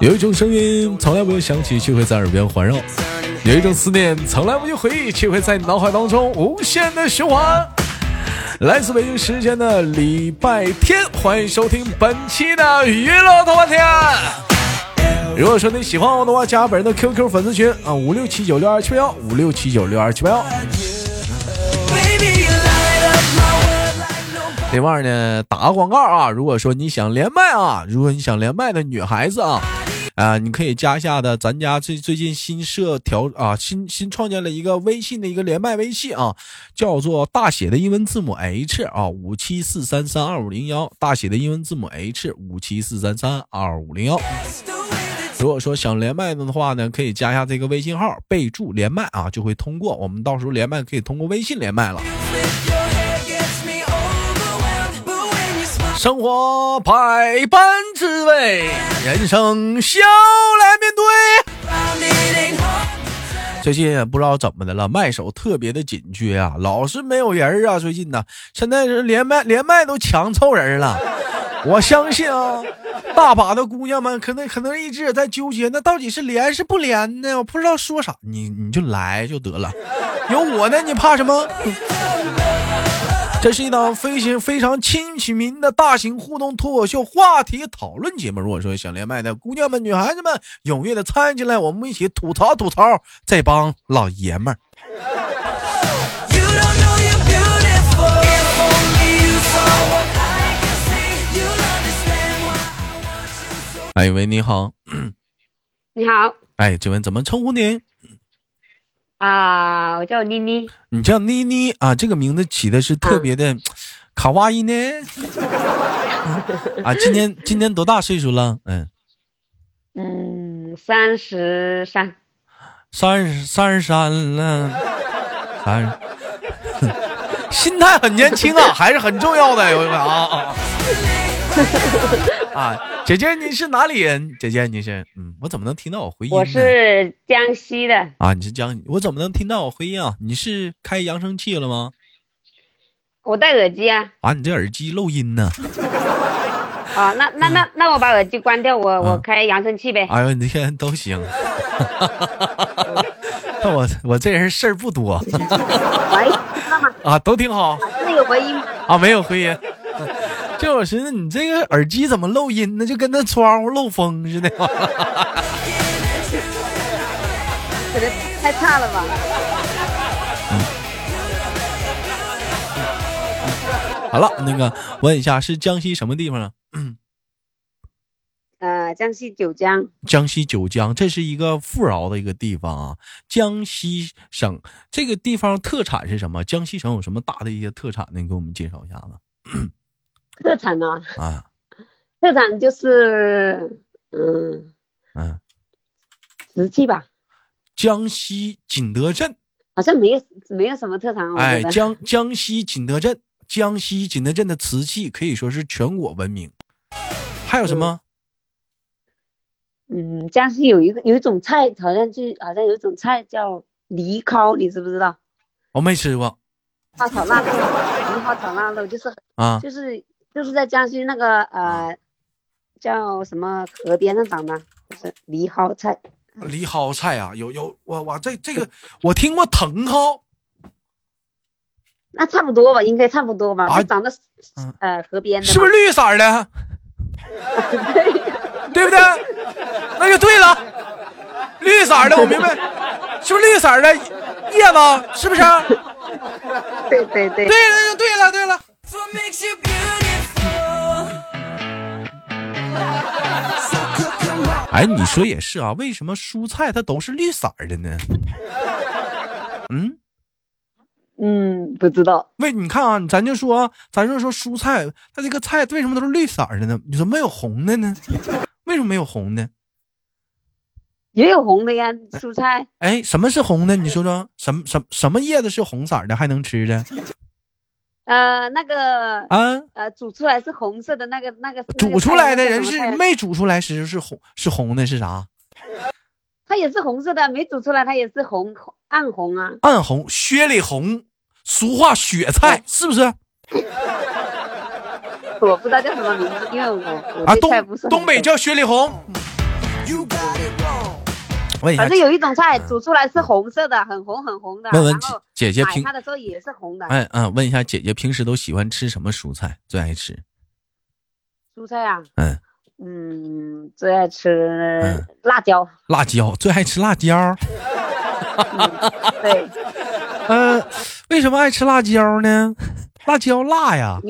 有一种声音从来不会响起，却会在耳边环绕；有一种思念从来不去回忆，却会在脑海当中无限的循环。来自北京时间的礼拜天，欢迎收听本期的娱乐多半天。如果说你喜欢我的话，加本人的 QQ 粉丝群啊，五六七九六二七八幺，五六七九六二七八幺。另外呢，打个广告啊！如果说你想连麦啊，如果你想连麦的女孩子啊，啊，你可以加一下的，咱家最最近新设调啊，新新创建了一个微信的一个连麦微信啊，叫做大写的英文字母 H 啊，五七四三三二五零幺，大写的英文字母 H 五七四三三二五零幺。如果说想连麦的话呢，可以加一下这个微信号，备注连麦啊，就会通过。我们到时候连麦可以通过微信连麦了。生活百般滋味，人生笑来面对。最近也不知道怎么的了，麦手特别的紧缺啊，老是没有人啊。最近呢，现在是连麦连麦都抢凑人了。我相信啊，大把的姑娘们可能可能一直也在纠结，那到底是连是不连呢？我不知道说啥，你你就来就得了，有我呢，你怕什么？这是一档非常非常亲亲民的大型互动脱口秀话题讨论节目。如果说想连麦的姑娘们、女孩子们，踊跃的参与进来，我们一起吐槽吐槽这帮老爷们儿。哎喂，你好。你好。哎，这位怎么称呼您？啊，我叫妮妮。你叫妮妮啊，这个名字起的是特别的卡哇伊呢。啊，今年今年多大岁数了？嗯嗯，三十三。三十三十三了，三十。心态很年轻啊，还是很重要的，有啊啊。啊，姐姐你是哪里人？姐姐你是，嗯，我怎么能听到我回音？我是江西的。啊，你是江，我怎么能听到我回音啊？你是开扬声器了吗？我戴耳机啊。啊，你这耳机漏音呢？啊，那那那那我把耳机关掉，我我开扬声器呗。哎呦，你天都行。那我我这人事儿不多。喂，啊，都挺好。那有回音吗？啊，没有回音。这我寻思你这个耳机怎么漏音呢？就跟那窗户漏风似的。可能太差了吧。好了，那个问一下，是江西什么地方啊？呃，江西九江。江西九江，这是一个富饶的一个地方啊。江西省这个地方特产是什么？江西省有什么大的一些特产呢？你给我们介绍一下子。特产呢？啊，特产就是嗯嗯，瓷器吧。江西景德镇好像没有没有什么特产。哎，江江西景德镇，江西景德镇的瓷器可以说是全国闻名。还有什么？嗯，江西有一个有一种菜，好像就好像有一种菜叫藜蒿，你知不知道？我没吃过。花炒腊肉，梨蒿炒腊肉就是啊，就是。就是在江西那个呃，叫什么河边上长的，就是藜蒿菜。藜蒿菜啊，有有我我这这个我听过藤蒿，那差不多吧，应该差不多吧。啊，长在呃河边的。是不是绿色的？对，对不对？那就对了，绿色的我明白，是不是绿色的叶子？是不是？对对对。对了，就对了，对哎，你说也是啊，为什么蔬菜它都是绿色的呢？嗯嗯，不知道。为你看啊，咱就说，咱就说蔬菜，它这个菜为什么都是绿色的呢？你说没有红的呢？为什么没有红的？也有红的呀，蔬菜。哎，什么是红的？你说说，什么什什么叶子是红色的还能吃的？呃，那个嗯，呃，煮出来是红色的那个那个，煮出来的人是没煮出来时是红是红的，是啥？它也是红色的，没煮出来它也是红暗红啊，暗红雪里红，俗话雪菜是不是？我不知道叫什么名字，因为我我对菜不是。东北叫雪里红。反正有一种菜煮出来是红色的，很红很红的。问问姐姐，平它的时候也是红的。嗯嗯，问一下姐姐，平时都喜欢吃什么蔬菜？最爱吃？蔬菜啊？嗯嗯，最爱吃辣椒。辣椒，最爱吃辣椒。对。嗯，为什么爱吃辣椒呢？辣椒辣呀。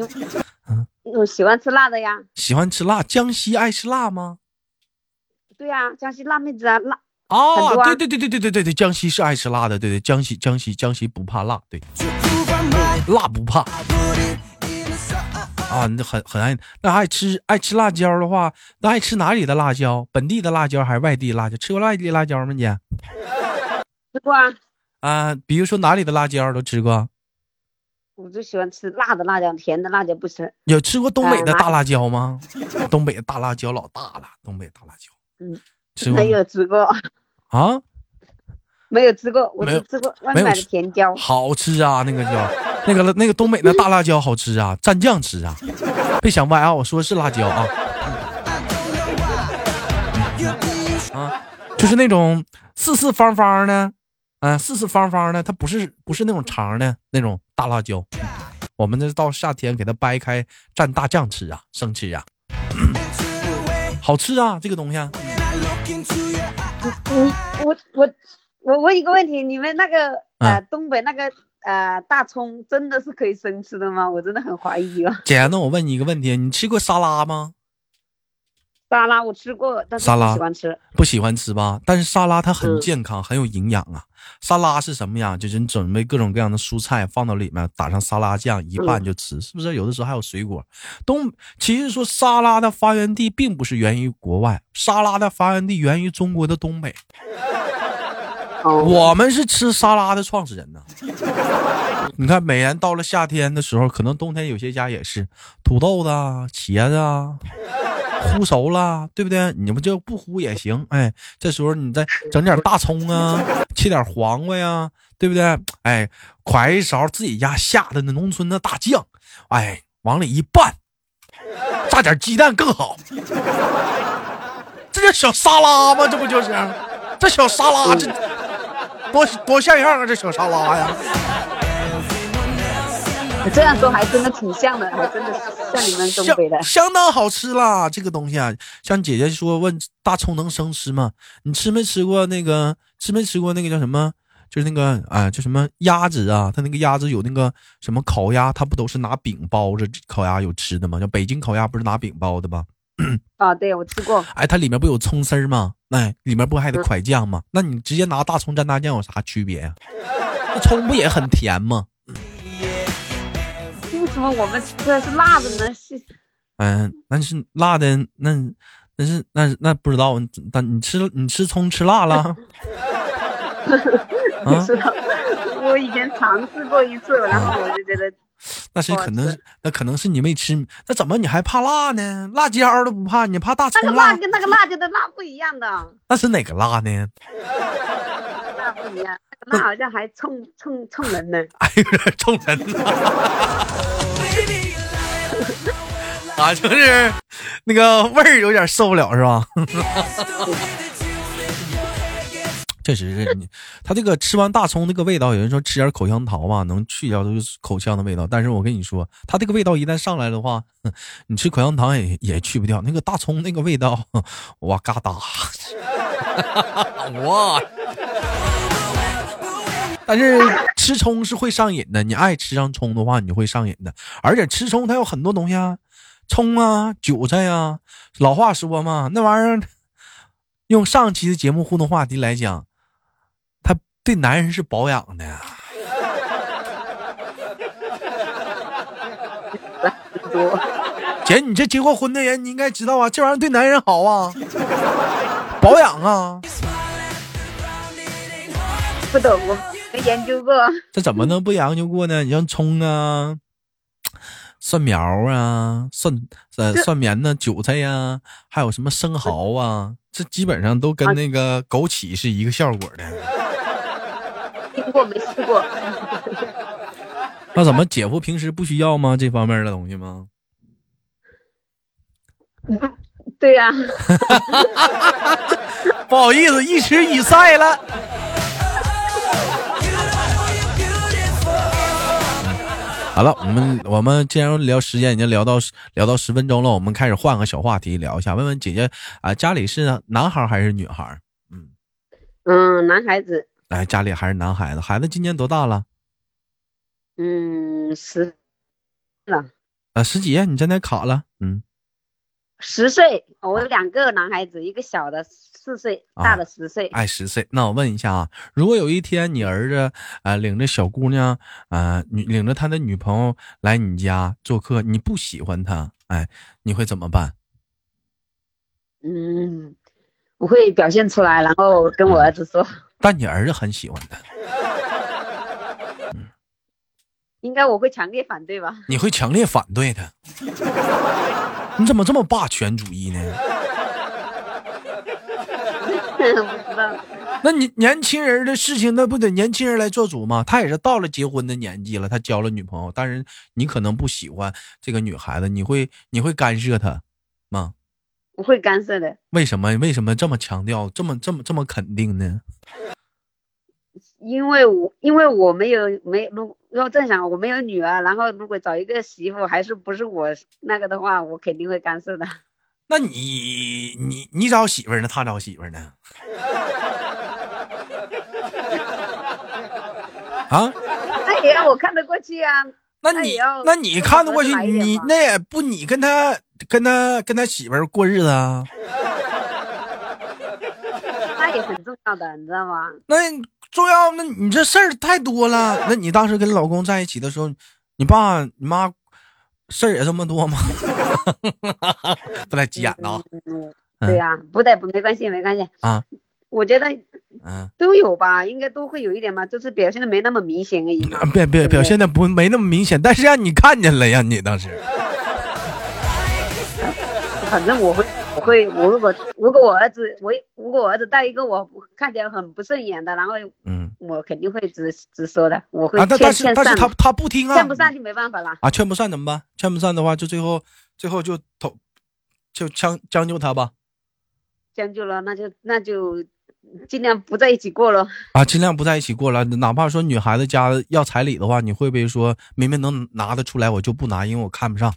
嗯，我喜欢吃辣的呀。喜欢吃辣？江西爱吃辣吗？对呀，江西辣妹子啊，辣。哦对对对对对对对对江西是爱吃辣的对对江西江西江西不怕辣对。辣不怕。啊那很很爱那爱吃爱吃辣椒的话那爱吃哪里的辣椒？本地的辣椒还是外地辣椒？吃过外地辣椒吗姐吃过啊。啊比如说哪里的辣椒都吃过。我最喜欢吃辣的辣椒甜的辣椒不吃。有吃过东北的大辣椒吗？东北的大辣椒老大了东北大辣椒。嗯。没有吃过。啊，没有吃过，我只吃过外面买的甜椒，好吃啊！那个叫那个那个东北那大辣椒好吃啊，蘸酱吃啊，别想歪啊！我说是辣椒啊，啊，就是那种四四方方的，啊，四四方方的，它不是不是那种长的那种大辣椒，我们这到夏天给它掰开蘸大酱吃啊，生吃啊，好吃啊，这个东西。你我我我问一个问题，你们那个呃东北那个呃大葱真的是可以生吃的吗？我真的很怀疑啊。姐，那我问你一个问题，你吃过沙拉吗？沙拉我吃过，但是不喜欢吃，不喜欢吃吧？但是沙拉它很健康，很有营养啊。沙拉是什么呀？就是你准备各种各样的蔬菜放到里面，打上沙拉酱一拌就吃，是不是？有的时候还有水果。东其实说沙拉的发源地并不是源于国外，沙拉的发源地源于中国的东北。我们是吃沙拉的创始人呢。你看，每年到了夏天的时候，可能冬天有些家也是土豆子、茄子啊。烀熟了，对不对？你们就不烀也行。哎，这时候你再整点大葱啊，切点黄瓜呀，对不对？哎，㧟一勺自己家下的那农村的大酱，哎，往里一拌，炸点鸡蛋更好。这叫小沙拉吗？这不就是？这小沙拉这多多像样啊！这小沙拉呀。你这样说还真的挺像的，还真的像你们东北的，相当好吃啦。这个东西啊，像姐姐说问大葱能生吃吗？你吃没吃过那个？吃没吃过那个叫什么？就是那个啊，叫什么鸭子啊？它那个鸭子有那个什么烤鸭，它不都是拿饼包着烤鸭有吃的吗？叫北京烤鸭不是拿饼包的吗？啊，对我吃过。哎，它里面不有葱丝吗？哎，里面不还得蒯酱吗？那你直接拿大葱蘸大酱有啥区别呀？那葱不也很甜吗？为什么我们吃的是辣的呢？是，嗯，那是辣的，那那是那那不知道，但你吃你吃葱吃辣了？不知道，我以前尝试过一次，然后我就觉得，那是可能，那可能是你没吃，那怎么你还怕辣呢？辣椒都不怕，你怕大葱辣？那个辣跟那个辣椒的辣不一样的。那是哪个辣呢？辣不一样。那好像还冲冲冲人呢，哎，有点冲人呢，啊，就是那个味儿有点受不了，是吧？确实是你，他这个吃完大葱那个味道，有人说吃点口香糖吧，能去掉就是口腔的味道。但是我跟你说，他这个味道一旦上来的话，你吃口香糖也也去不掉那个大葱那个味道，哇嘎哒，哇。但是吃葱是会上瘾的，你爱吃上葱的话，你就会上瘾的。而且吃葱它有很多东西啊，葱啊、韭菜呀。老话说嘛，那玩意儿用上期的节目互动话题来讲，它对男人是保养的。姐，你这结过婚的人，你应该知道啊，这玩意儿对男人好啊，保养啊。不懂我。没研究过，这怎么能不研究过呢？你像葱啊、蒜苗啊、蒜呃蒜苗呢、韭菜呀，还有什么生蚝啊，这基本上都跟那个枸杞是一个效果的。听过没吃过？那怎么姐夫平时不需要吗？这方面的东西吗？对呀。不好意思，一时语塞了。好了，我们我们既然聊时间已经聊到聊到十分钟了，我们开始换个小话题聊一下。问问姐姐啊，家里是男孩还是女孩？嗯嗯，男孩子。哎，家里还是男孩子。孩子今年多大了？嗯，十了。啊，十几？你在那卡了？嗯，十岁。我有两个男孩子，一个小的。四岁大的十岁，哎，十岁。那我问一下啊，如果有一天你儿子啊领着小姑娘啊，女领着他的女朋友来你家做客，你不喜欢他，哎，你会怎么办？嗯，我会表现出来，然后跟我儿子说。但你儿子很喜欢他。应该我会强烈反对吧？你会强烈反对他？你怎么这么霸权主义呢？那你年轻人的事情，那不得年轻人来做主吗？他也是到了结婚的年纪了，他交了女朋友，但是你可能不喜欢这个女孩子，你会你会干涉他吗？不会干涉的。为什么？为什么这么强调，这么这么这么肯定呢？因为我因为我没有没如如果正想我没有女儿，然后如果找一个媳妇还是不是我那个的话，我肯定会干涉的。那你你你找媳妇呢？他找媳妇呢？啊？那也让我看得过去啊。那你那你看得过去？你那也不你跟他跟他跟他媳妇过日子啊？那也很重要的，你知道吗？那重要？那你这事儿太多了。那你当时跟老公在一起的时候，你爸你妈？事儿也这么多吗？不带急眼的。嗯，对呀，不带不没关系，没关系啊。我觉得，嗯，都有吧，应该都会有一点吧，就是表现的没那么明显而已。别别，表现的不没那么明显，但是让你看见了呀，你当时。反正我会。我会，我如果如果我儿子，我如果我儿子带一个我看起来很不顺眼的，然后嗯，我肯定会直直说的。我会劝但是但是他他不听啊，劝不上就没办法了啊，劝不上怎么办？劝不上的话，就最后最后就投就将将就他吧。将就了，那就那就尽量不在一起过了啊，尽量不在一起过了。哪怕说女孩子家要彩礼的话，你会不会说明明能拿得出来，我就不拿，因为我看不上。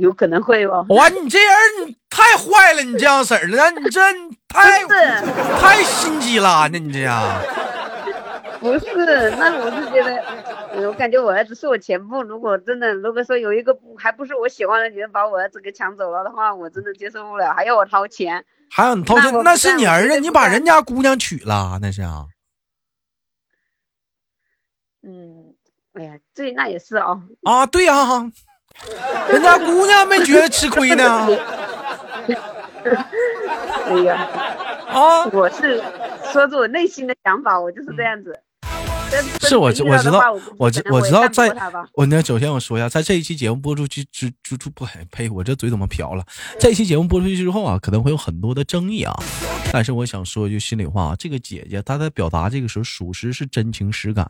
有可能会哦。哇，你这人你太坏了，你这样式儿的，你这太 太心机了，那你这样。不是，那我是觉得，我感觉我儿子是我前夫。如果真的，如果说有一个还不是我喜欢的女人把我儿子给抢走了的话，我真的接受不了，还要我掏钱。还要你掏钱？那是你儿子，你把人家姑娘娶了，那是啊。嗯，哎呀，这那也是啊。啊，对呀。人家姑娘没觉得吃亏呢。哎呀，啊，我是说着我内心的想法，我就是这样子。是我我知道，我知我知道，在我那首先我说一下，在这一期节目播出去之之之不呸，我这嘴怎么瓢了？这一期节目播出去之后啊，可能会有很多的争议啊。但是我想说一句心里话，这个姐姐她在表达这个时候，属实是真情实感。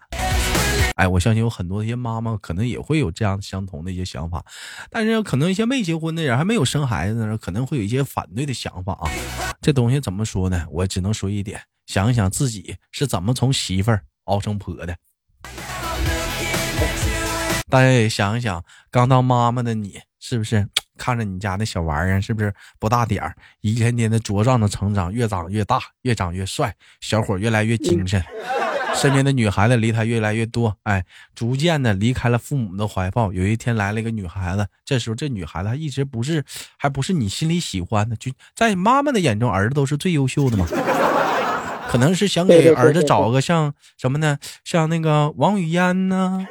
哎，我相信有很多一些妈妈可能也会有这样相同的一些想法，但是可能一些没结婚的人还没有生孩子的人，可能会有一些反对的想法啊。这东西怎么说呢？我只能说一点：想一想自己是怎么从媳妇儿熬成婆的。大家也想一想，刚当妈妈的你，是不是看着你家那小玩意儿，是不是不大点儿，一天天的茁壮的成长，越长越大，越长越帅，小伙越来越精神。身边的女孩子离他越来越多，哎，逐渐的离开了父母的怀抱。有一天来了一个女孩子，这时候这女孩子还一直不是，还不是你心里喜欢的，就在妈妈的眼中，儿子都是最优秀的嘛。可能是想给儿子找个像什么呢？像那个王语嫣呢？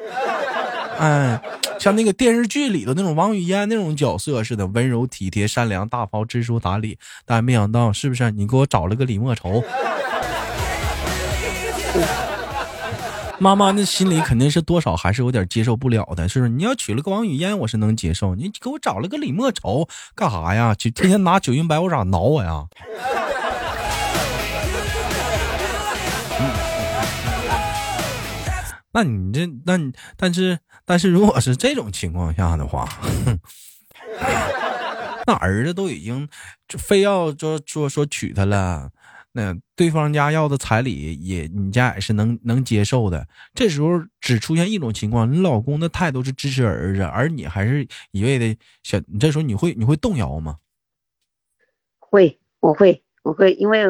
哎，像那个电视剧里的那种王语嫣那种角色似的，温柔体贴、善良、大方、知书达理。但没想到，是不是你给我找了个李莫愁？妈妈那心里肯定是多少还是有点接受不了的，是不是？你要娶了个王语嫣，我是能接受。你给我找了个李莫愁干啥呀？就天天拿九阴白骨爪挠我呀？那你这，那你，但是，但是如果是这种情况下的话，那儿子都已经就非要说说说娶她了，那对方家要的彩礼也你家也是能能接受的。这时候只出现一种情况，你老公的态度是支持儿子，而你还是一味的想，你这时候你会你会动摇吗？会，我会，我会，因为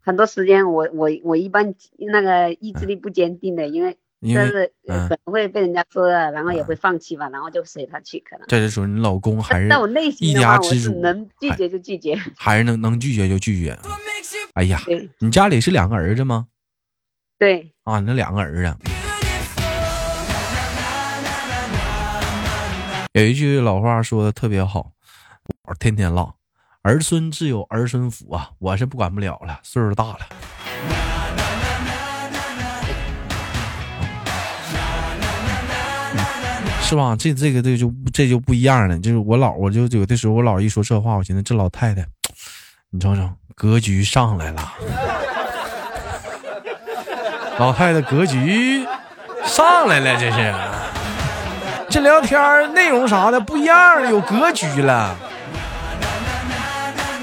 很多时间我我我一般那个意志力不坚定的，因为。但是可能会被人家说了，然后也会放弃吧，然后就随他去。可能这是说你老公还是在我内心一家之主，能拒绝就拒绝，还是能能拒绝就拒绝。哎呀，你家里是两个儿子吗？对啊，那两个儿子。有一句老话说的特别好，我天天唠，儿孙自有儿孙福啊！我是不管不了了，岁数大了。是吧？这这个这就这就不一样了。就是我姥我就有的时候我姥一说这话，我寻思这老太太，你瞅瞅格局上来了，老太太格局上来了，这是这聊天内容啥的不一样，有格局了。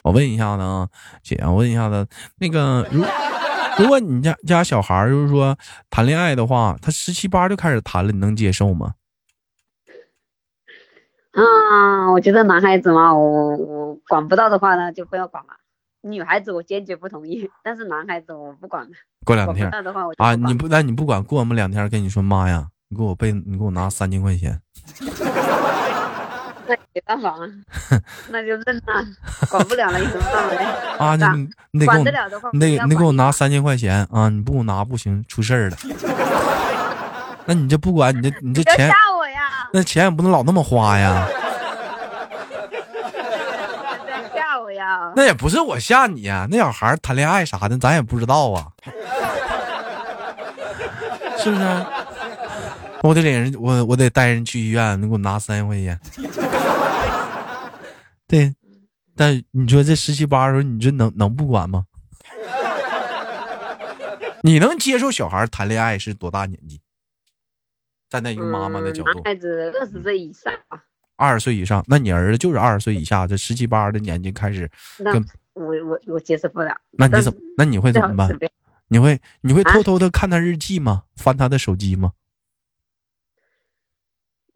我问一下子啊，姐，我问一下子，那个如如果你家家小孩就是说谈恋爱的话，他十七八就开始谈了，你能接受吗？啊，我觉得男孩子嘛，我我管不到的话呢，就不要管了。女孩子我坚决不同意，但是男孩子我不管过两天啊，你不那你不管过我们两天，跟你说妈呀，你给我背，你给我拿三千块钱。那没办法啊，那就认了，管不了了，有什么办呢？啊，你你得管得了的话，你得你给我拿三千块钱啊！你不给我拿不行，出事儿了。那你这不管你这你这钱。那钱也不能老那么花呀！吓我呀！那也不是我吓你呀，那小孩谈恋爱啥的，咱也不知道啊，是不是？我得领人，我我得带人去医院，你给我拿三千块钱。对，但你说这十七八的时候，你这能能不管吗？你能接受小孩谈恋爱是多大年纪？站在一个妈妈的角度，男孩子二十岁以上二十岁以上，那你儿子就是二十岁以下，这十七八的年纪开始，那我我我接受不了。那你怎么？那你会怎么办？你会你会偷偷的看他日记吗？翻他的手机吗？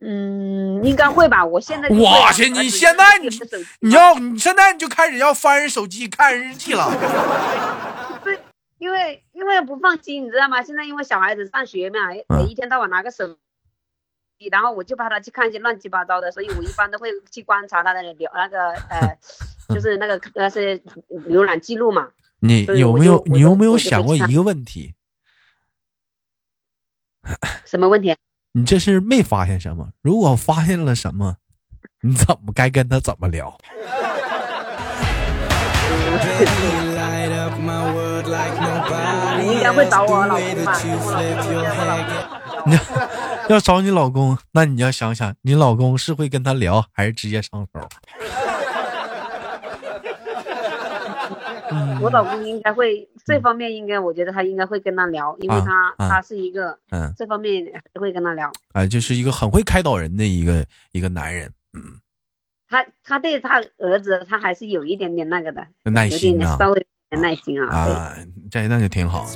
嗯，应该会吧。我现在我去，你现在你你要你现在你就开始要翻人手机看日记了。对，因为。因为不放心，你知道吗？现在因为小孩子上学嘛，每一天到晚拿个手机，然后我就怕他去看一些乱七八糟的，所以我一般都会去观察他的浏那个呃，就是那个那些浏览记录嘛。你有没有你有没有想过一个问题？什么问题？你这是没发现什么？如果发现了什么，你怎么该跟他怎么聊？你应该会找我老公吧？你要找你老公，那你要想想，你老公是会跟他聊，还是直接上手？我老公应该会这方面，应该我觉得他应该会跟他聊，因为他他是一个嗯，这方面会跟他聊。哎，就是一个很会开导人的一个一个男人，嗯。他他对他儿子，他还是有一点点那个的耐心啊，稍微。耐心啊！啊，这那就挺好。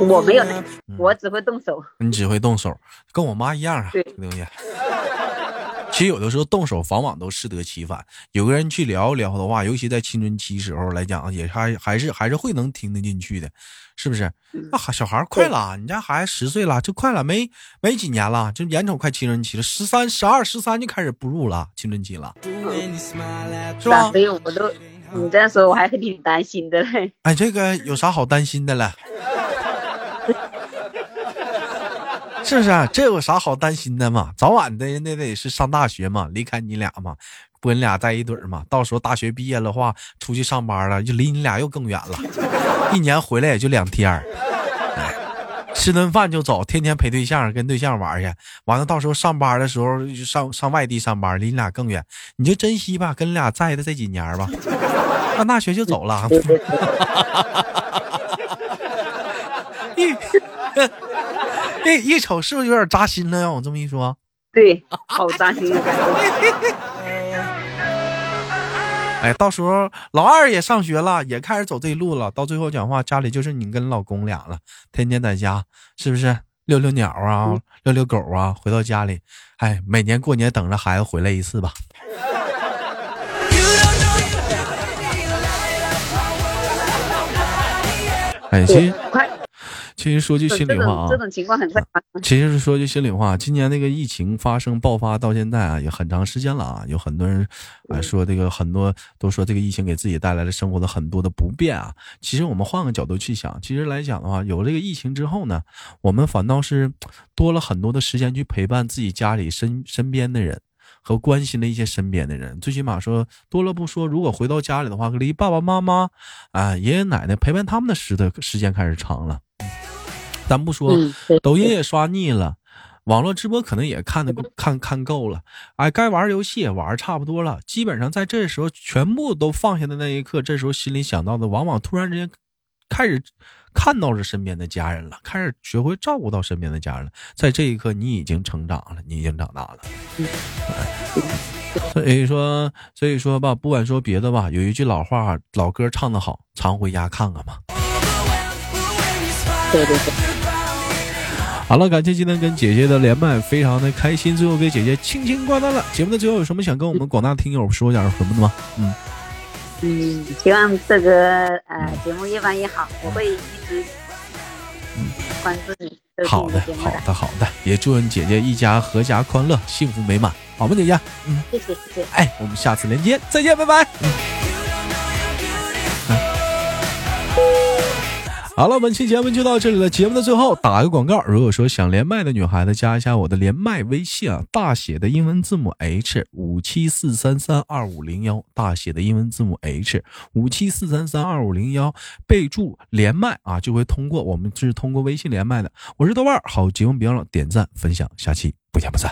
我没有耐心，我只会动手。你只会动手，跟我妈一样啊。对，东西。其实有的时候动手，往往都适得其反。有个人去聊一聊的话，尤其在青春期时候来讲，也还还是还是会能听得进去的，是不是？那小孩快了，你家孩子十岁了，就快了，没没几年了，就眼瞅快青春期了，十三、十二、十三就开始步入了青春期了，是吧？所以我都。你这样说，我还是挺担心的嘞。哎，这个有啥好担心的了？是不是？这有啥好担心的嘛？早晚的那得是上大学嘛，离开你俩嘛，不跟你俩在一堆嘛。到时候大学毕业的话，出去上班了，就离你俩又更远了。一年回来也就两天。吃顿饭就走，天天陪对象跟对象玩去，完了到时候上班的时候上上外地上班，离你俩更远，你就珍惜吧，跟你俩在的这几年吧。上大学就走了，一一瞅是不是有点扎心了？让我这么一说，对，好扎心的感觉。哎，到时候老二也上学了，也开始走这一路了。到最后讲话，家里就是你跟老公俩了，天天在家，是不是遛遛鸟啊，遛遛狗啊？回到家里，哎，每年过年等着孩子回来一次吧。哎，其实。其实说句心里话啊，这种情况很正常。其实说句心里话，今年那个疫情发生爆发到现在啊，也很长时间了啊。有很多人啊说这个很多都说这个疫情给自己带来了生活的很多的不便啊。其实我们换个角度去想，其实来讲的话，有这个疫情之后呢，我们反倒是多了很多的时间去陪伴自己家里身身边的人和关心的一些身边的人。最起码说多了不说，如果回到家里的话，离爸爸妈妈啊爷爷奶奶陪伴他们的时的时间开始长了。咱不说，抖音也刷腻了，网络直播可能也看的看看够了，哎，该玩游戏也玩差不多了。基本上在这时候全部都放下的那一刻，这时候心里想到的，往往突然之间开始看到是身边的家人了，开始学会照顾到身边的家人了。在这一刻，你已经成长了，你已经长大了。所以说，所以说吧，不管说别的吧，有一句老话，老歌唱的好，常回家看看嘛。对对对。好了，感谢今天跟姐姐的连麦，非常的开心。最后给姐姐轻轻挂断了。节目的最后有什么想跟我们广大听友说点什么的吗？嗯嗯，希望这个呃节目越办越好，我会一直关注你。好的，好的，好的，也祝愿姐姐一家阖家欢乐，幸福美满，好吗，姐姐？嗯，谢谢，谢谢。哎，我们下次连接再见，拜拜。好了，本期节目就到这里了。节目的最后打个广告，如果说想连麦的女孩子，加一下我的连麦微信啊，大写的英文字母 H 五七四三三二五零幺，大写的英文字母 H 五七四三三二五零幺，备注连麦啊，就会通过我们是通过微信连麦的。我是豆瓣，好节目别忘了点赞分享，下期不见不散。